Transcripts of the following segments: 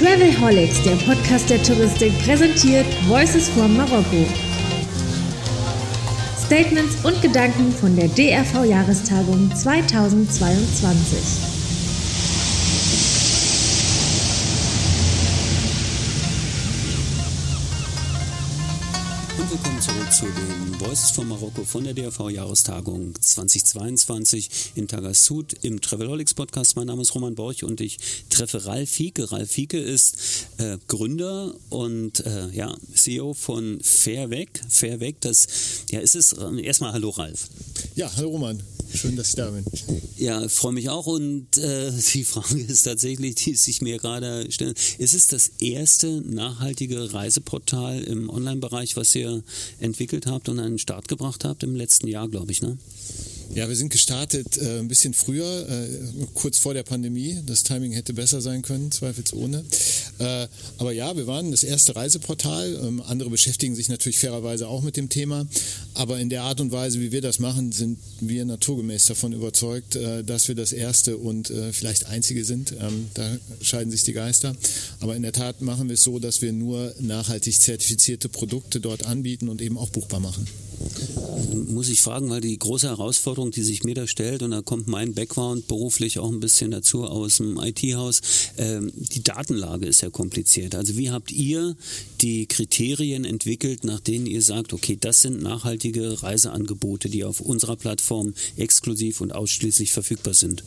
Travelholics, der Podcast der Touristik, präsentiert Voices from Marokko. Statements und Gedanken von der DRV-Jahrestagung 2022. zu den Voices von Marokko von der DRV-Jahrestagung 2022 in Tagasud im Travelholics Podcast. Mein Name ist Roman Borch und ich treffe Ralf Fieke. Ralf Fieke ist äh, Gründer und äh, ja, CEO von Fairweg. Fairweg, das ja, ist es. Äh, erstmal hallo Ralf. Ja, hallo Roman. Schön, dass ich da bin. Ja, freue mich auch. Und äh, die Frage ist tatsächlich, die sich mir gerade stellen: Ist es das erste nachhaltige Reiseportal im Online-Bereich, was ihr entwickelt habt und an den Start gebracht habt im letzten Jahr, glaube ich, ne? Ja, wir sind gestartet äh, ein bisschen früher, äh, kurz vor der Pandemie. Das Timing hätte besser sein können, zweifelsohne. Äh, aber ja, wir waren das erste Reiseportal. Ähm, andere beschäftigen sich natürlich fairerweise auch mit dem Thema. Aber in der Art und Weise, wie wir das machen, sind wir naturgemäß davon überzeugt, äh, dass wir das erste und äh, vielleicht einzige sind. Ähm, da scheiden sich die Geister. Aber in der Tat machen wir es so, dass wir nur nachhaltig zertifizierte Produkte dort anbieten und eben auch buchbar machen muss ich fragen, weil die große Herausforderung, die sich mir da stellt, und da kommt mein Background beruflich auch ein bisschen dazu aus dem IT-Haus, ähm, die Datenlage ist ja kompliziert. Also wie habt ihr die Kriterien entwickelt, nach denen ihr sagt, okay, das sind nachhaltige Reiseangebote, die auf unserer Plattform exklusiv und ausschließlich verfügbar sind?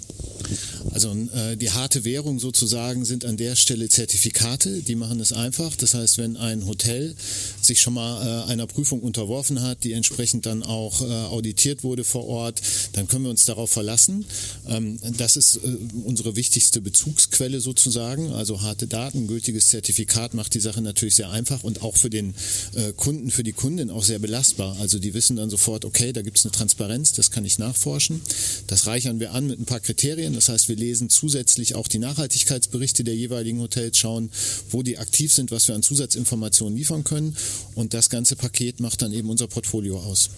Also äh, die harte Währung sozusagen sind an der Stelle Zertifikate, die machen es einfach. Das heißt, wenn ein Hotel sich schon mal äh, einer Prüfung unterworfen hat, die entsprechend dann auch äh, auditiert wurde vor Ort, dann können wir uns darauf verlassen. Ähm, das ist unsere wichtigste Bezugsquelle sozusagen. Also harte Daten, gültiges Zertifikat macht die Sache natürlich sehr einfach und auch für den Kunden, für die Kundin auch sehr belastbar. Also die wissen dann sofort, okay, da gibt es eine Transparenz, das kann ich nachforschen. Das reichern wir an mit ein paar Kriterien. Das heißt, wir lesen zusätzlich auch die Nachhaltigkeitsberichte der jeweiligen Hotels, schauen, wo die aktiv sind, was wir an Zusatzinformationen liefern können. Und das ganze Paket macht dann eben unser Portfolio aus.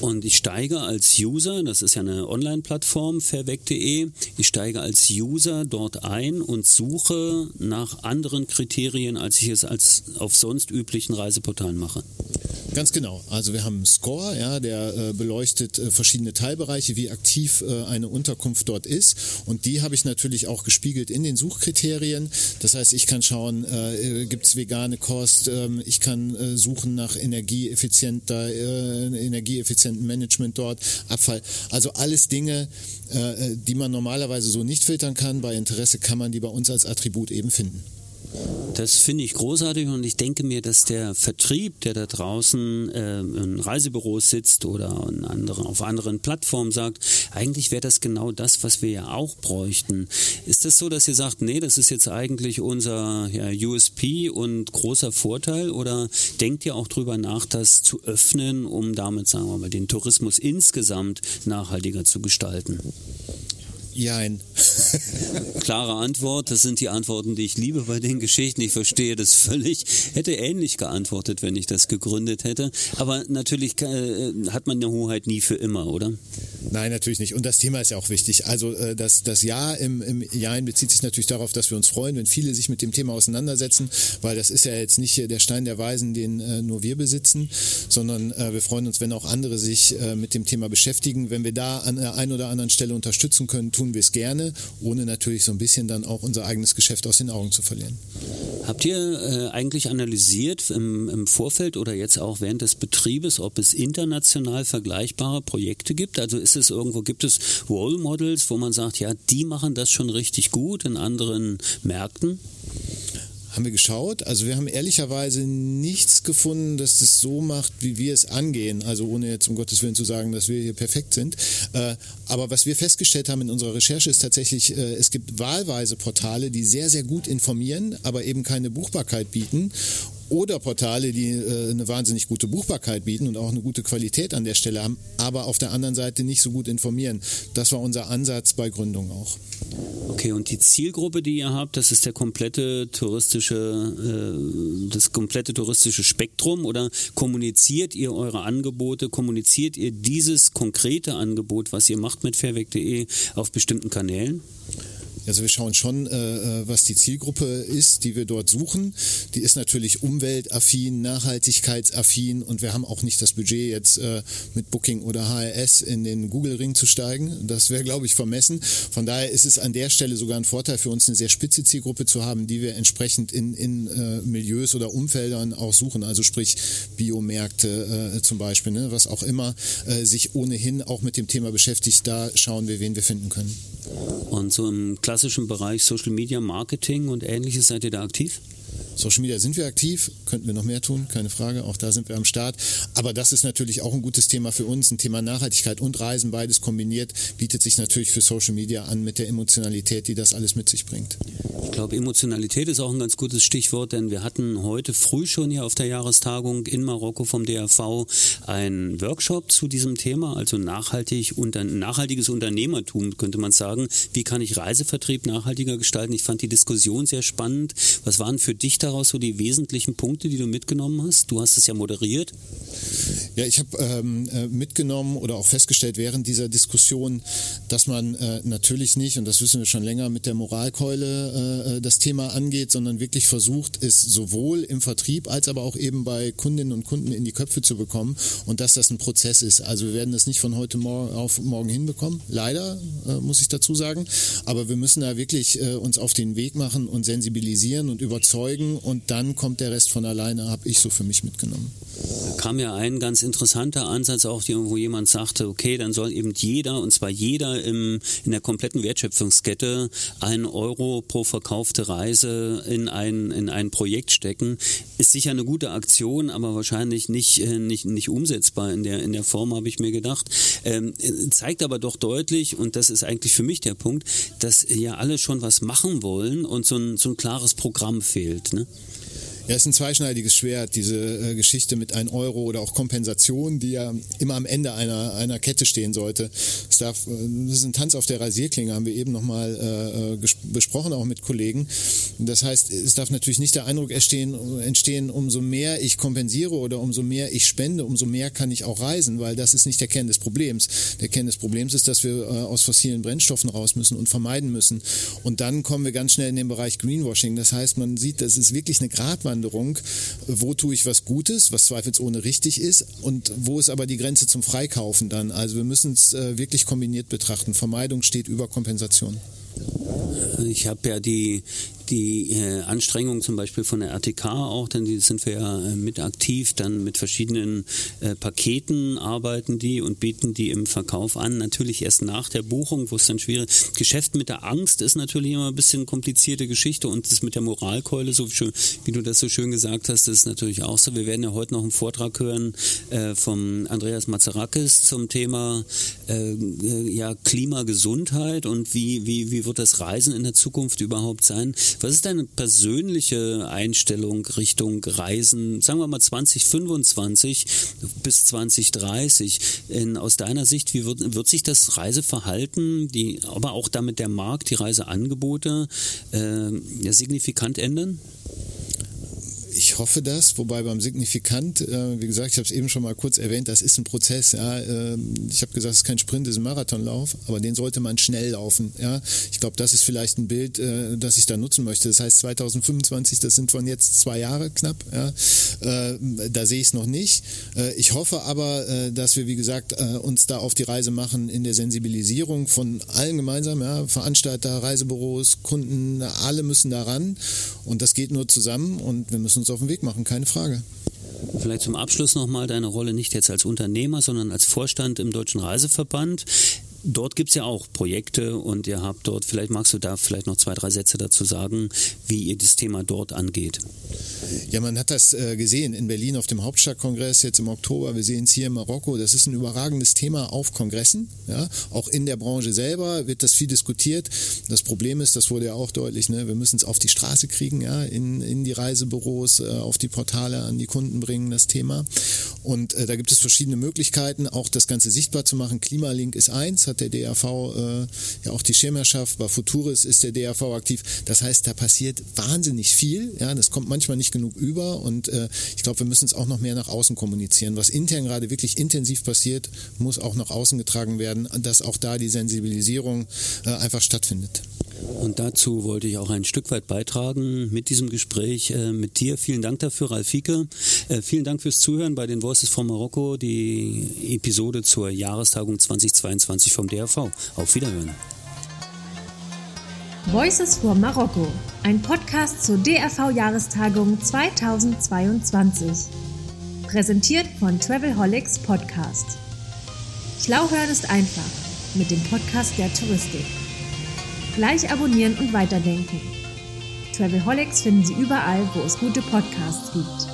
Und ich steige als User, das ist ja eine Online-Plattform, fairweg.de, ich steige als User dort ein und suche nach anderen Kriterien, als ich es als auf sonst üblichen Reiseportalen mache. Ganz genau. Also wir haben einen Score, ja, der äh, beleuchtet äh, verschiedene Teilbereiche, wie aktiv äh, eine Unterkunft dort ist. Und die habe ich natürlich auch gespiegelt in den Suchkriterien. Das heißt, ich kann schauen, äh, gibt es vegane Kost, ähm, ich kann äh, suchen nach energieeffizienter, äh, energieeffizienten Management dort, Abfall. Also alles Dinge, die man normalerweise so nicht filtern kann. Bei Interesse kann man die bei uns als Attribut eben finden. Das finde ich großartig und ich denke mir, dass der Vertrieb, der da draußen äh, in Reisebüros sitzt oder in anderen, auf anderen Plattformen sagt, eigentlich wäre das genau das, was wir ja auch bräuchten. Ist das so, dass ihr sagt, nee, das ist jetzt eigentlich unser ja, USP und großer Vorteil oder denkt ihr auch drüber nach, das zu öffnen, um damit, sagen wir mal, den Tourismus insgesamt nachhaltiger zu gestalten? Jein. Klare Antwort, das sind die Antworten, die ich liebe bei den Geschichten. Ich verstehe das völlig. Hätte ähnlich geantwortet, wenn ich das gegründet hätte. Aber natürlich äh, hat man eine Hoheit nie für immer, oder? Nein, natürlich nicht. Und das Thema ist ja auch wichtig. Also äh, das, das Ja im, im Jein bezieht sich natürlich darauf, dass wir uns freuen, wenn viele sich mit dem Thema auseinandersetzen, weil das ist ja jetzt nicht der Stein der Weisen, den äh, nur wir besitzen, sondern wir freuen uns, wenn auch andere sich mit dem Thema beschäftigen. Wenn wir da an der einen oder anderen Stelle unterstützen können, tun wir es gerne, ohne natürlich so ein bisschen dann auch unser eigenes Geschäft aus den Augen zu verlieren. Habt ihr äh, eigentlich analysiert im, im Vorfeld oder jetzt auch während des Betriebes, ob es international vergleichbare Projekte gibt? Also ist es irgendwo, gibt es Role Models, wo man sagt, ja, die machen das schon richtig gut in anderen Märkten? Haben wir geschaut. Also wir haben ehrlicherweise nichts gefunden, dass das so macht, wie wir es angehen. Also ohne jetzt um Gottes Willen zu sagen, dass wir hier perfekt sind. Äh, aber was wir festgestellt haben in unserer Recherche ist tatsächlich, äh, es gibt wahlweise Portale, die sehr, sehr gut informieren, aber eben keine Buchbarkeit bieten oder Portale, die äh, eine wahnsinnig gute Buchbarkeit bieten und auch eine gute Qualität an der Stelle haben, aber auf der anderen Seite nicht so gut informieren. Das war unser Ansatz bei Gründung auch. Okay, und die Zielgruppe, die ihr habt, das ist der komplette touristische, äh, das komplette touristische Spektrum oder kommuniziert ihr eure Angebote, kommuniziert ihr dieses konkrete Angebot, was ihr macht mit fairweg.de auf bestimmten Kanälen? Also wir schauen schon, äh, äh, was die Zielgruppe ist, die wir dort suchen. Die ist natürlich umweltaffin, nachhaltigkeitsaffin und wir haben auch nicht das Budget jetzt äh, mit Booking oder HRS in den Google-Ring zu steigen. Das wäre, glaube ich, vermessen. Von daher ist es an der Stelle sogar ein Vorteil für uns, eine sehr spitze Zielgruppe zu haben, die wir entsprechend in, in äh, Milieus oder Umfeldern auch suchen. Also sprich Biomärkte äh, zum Beispiel, ne? was auch immer äh, sich ohnehin auch mit dem Thema beschäftigt. Da schauen wir, wen wir finden können. Und so im klassischen Bereich Social Media Marketing und ähnliches seid ihr da aktiv? Social Media sind wir aktiv, könnten wir noch mehr tun, keine Frage, auch da sind wir am Start. Aber das ist natürlich auch ein gutes Thema für uns, ein Thema Nachhaltigkeit und Reisen, beides kombiniert, bietet sich natürlich für Social Media an mit der Emotionalität, die das alles mit sich bringt. Ich glaube, Emotionalität ist auch ein ganz gutes Stichwort, denn wir hatten heute früh schon hier auf der Jahrestagung in Marokko vom DRV einen Workshop zu diesem Thema, also nachhaltig unter, nachhaltiges Unternehmertum, könnte man sagen. Wie kann ich Reisevertrieb nachhaltiger gestalten? Ich fand die Diskussion sehr spannend. Was waren für dich daraus so die wesentlichen Punkte, die du mitgenommen hast? Du hast es ja moderiert. Ja, ich habe ähm, äh, mitgenommen oder auch festgestellt während dieser Diskussion, dass man äh, natürlich nicht, und das wissen wir schon länger, mit der Moralkeule äh, äh, das Thema angeht, sondern wirklich versucht, es sowohl im Vertrieb als aber auch eben bei Kundinnen und Kunden in die Köpfe zu bekommen und dass das ein Prozess ist. Also wir werden das nicht von heute morgen auf morgen hinbekommen, leider äh, muss ich dazu sagen, aber wir müssen da wirklich äh, uns auf den Weg machen und sensibilisieren und überzeugen und dann kommt der Rest von alleine, habe ich so für mich mitgenommen. Da kam ja ein ganz interessanter Ansatz auch, wo jemand sagte, okay, dann soll eben jeder, und zwar jeder im, in der kompletten Wertschöpfungskette, einen Euro pro verkaufte Reise in ein, in ein Projekt stecken. Ist sicher eine gute Aktion, aber wahrscheinlich nicht, äh, nicht, nicht umsetzbar in der, in der Form, habe ich mir gedacht. Ähm, zeigt aber doch deutlich, und das ist eigentlich für mich der Punkt, dass ja alle schon was machen wollen und so ein, so ein klares Programm fehlt. Ne? Ja, ist ein zweischneidiges Schwert, diese äh, Geschichte mit 1 Euro oder auch Kompensation, die ja immer am Ende einer, einer Kette stehen sollte. Es darf, äh, das ist ein Tanz auf der Rasierklinge, haben wir eben nochmal äh, äh besprochen, auch mit Kollegen. Das heißt, es darf natürlich nicht der Eindruck entstehen, entstehen, umso mehr ich kompensiere oder umso mehr ich spende, umso mehr kann ich auch reisen, weil das ist nicht der Kern des Problems. Der Kern des Problems ist, dass wir äh, aus fossilen Brennstoffen raus müssen und vermeiden müssen. Und dann kommen wir ganz schnell in den Bereich Greenwashing. Das heißt, man sieht, das ist wirklich eine Gratwanderung Gratwanderung, wo tue ich was Gutes, was zweifelsohne richtig ist und wo ist aber die Grenze zum Freikaufen dann. Also wir müssen es äh, wirklich kombiniert betrachten. Vermeidung steht über Kompensation. Ich habe ja die, die äh, Anstrengungen zum Beispiel von der RTK auch, denn die sind wir ja äh, mit aktiv, dann mit verschiedenen äh, Paketen arbeiten die und bieten die im Verkauf an. Natürlich erst nach der Buchung, wo es dann schwierig Geschäft mit der Angst ist natürlich immer ein bisschen komplizierte Geschichte und das mit der Moralkeule, so schön, wie du das so schön gesagt hast, das ist natürlich auch so. Wir werden ja heute noch einen Vortrag hören äh, vom Andreas Mazarakis zum Thema äh, äh, ja, Klimagesundheit und wie, wie, wie wird das Reisen in der Zukunft überhaupt sein. Was ist deine persönliche Einstellung Richtung Reisen, sagen wir mal 2025 bis 2030? In, aus deiner Sicht, wie wird, wird sich das Reiseverhalten, die, aber auch damit der Markt, die Reiseangebote äh, ja, signifikant ändern? Hoffe das, wobei beim Signifikant, äh, wie gesagt, ich habe es eben schon mal kurz erwähnt, das ist ein Prozess. Ja. Äh, ich habe gesagt, es ist kein Sprint, es ist ein Marathonlauf, aber den sollte man schnell laufen. Ja. Ich glaube, das ist vielleicht ein Bild, äh, das ich da nutzen möchte. Das heißt 2025, das sind von jetzt zwei Jahre knapp. Ja. Äh, da sehe ich es noch nicht. Äh, ich hoffe aber, äh, dass wir, wie gesagt, uns da auf die Reise machen in der Sensibilisierung von allen gemeinsam, ja, Veranstalter, Reisebüros, Kunden, alle müssen daran und das geht nur zusammen und wir müssen uns auf den Weg machen, keine Frage. Vielleicht zum Abschluss nochmal deine Rolle nicht jetzt als Unternehmer, sondern als Vorstand im Deutschen Reiseverband. Dort gibt es ja auch Projekte und ihr habt dort, vielleicht magst du da vielleicht noch zwei, drei Sätze dazu sagen, wie ihr das Thema dort angeht. Ja, man hat das äh, gesehen in Berlin auf dem Hauptstadtkongress jetzt im Oktober. Wir sehen es hier in Marokko. Das ist ein überragendes Thema auf Kongressen. Ja? Auch in der Branche selber wird das viel diskutiert. Das Problem ist, das wurde ja auch deutlich, ne? wir müssen es auf die Straße kriegen, ja? in, in die Reisebüros, äh, auf die Portale, an die Kunden bringen, das Thema. Und äh, da gibt es verschiedene Möglichkeiten, auch das Ganze sichtbar zu machen. Klimalink ist eins, hat der DRV äh, ja auch die Schirmherrschaft. Bei Futuris ist der DRV aktiv. Das heißt, da passiert wahnsinnig viel. Ja, das kommt manchmal nicht genug über und äh, ich glaube, wir müssen es auch noch mehr nach außen kommunizieren. Was intern gerade wirklich intensiv passiert, muss auch nach außen getragen werden, dass auch da die Sensibilisierung äh, einfach stattfindet. Und dazu wollte ich auch ein Stück weit beitragen mit diesem Gespräch äh, mit dir. Vielen Dank dafür, Ralf Fieke. Äh, vielen Dank fürs Zuhören bei den Voices from Marokko, die Episode zur Jahrestagung 2022 vom DRV. Auf Wiederhören. Voices for Marokko, ein Podcast zur DRV-Jahrestagung 2022. Präsentiert von Travelholics Podcast. Schlau hören ist einfach mit dem Podcast der Touristik. Gleich abonnieren und weiterdenken. Travelholics finden Sie überall, wo es gute Podcasts gibt.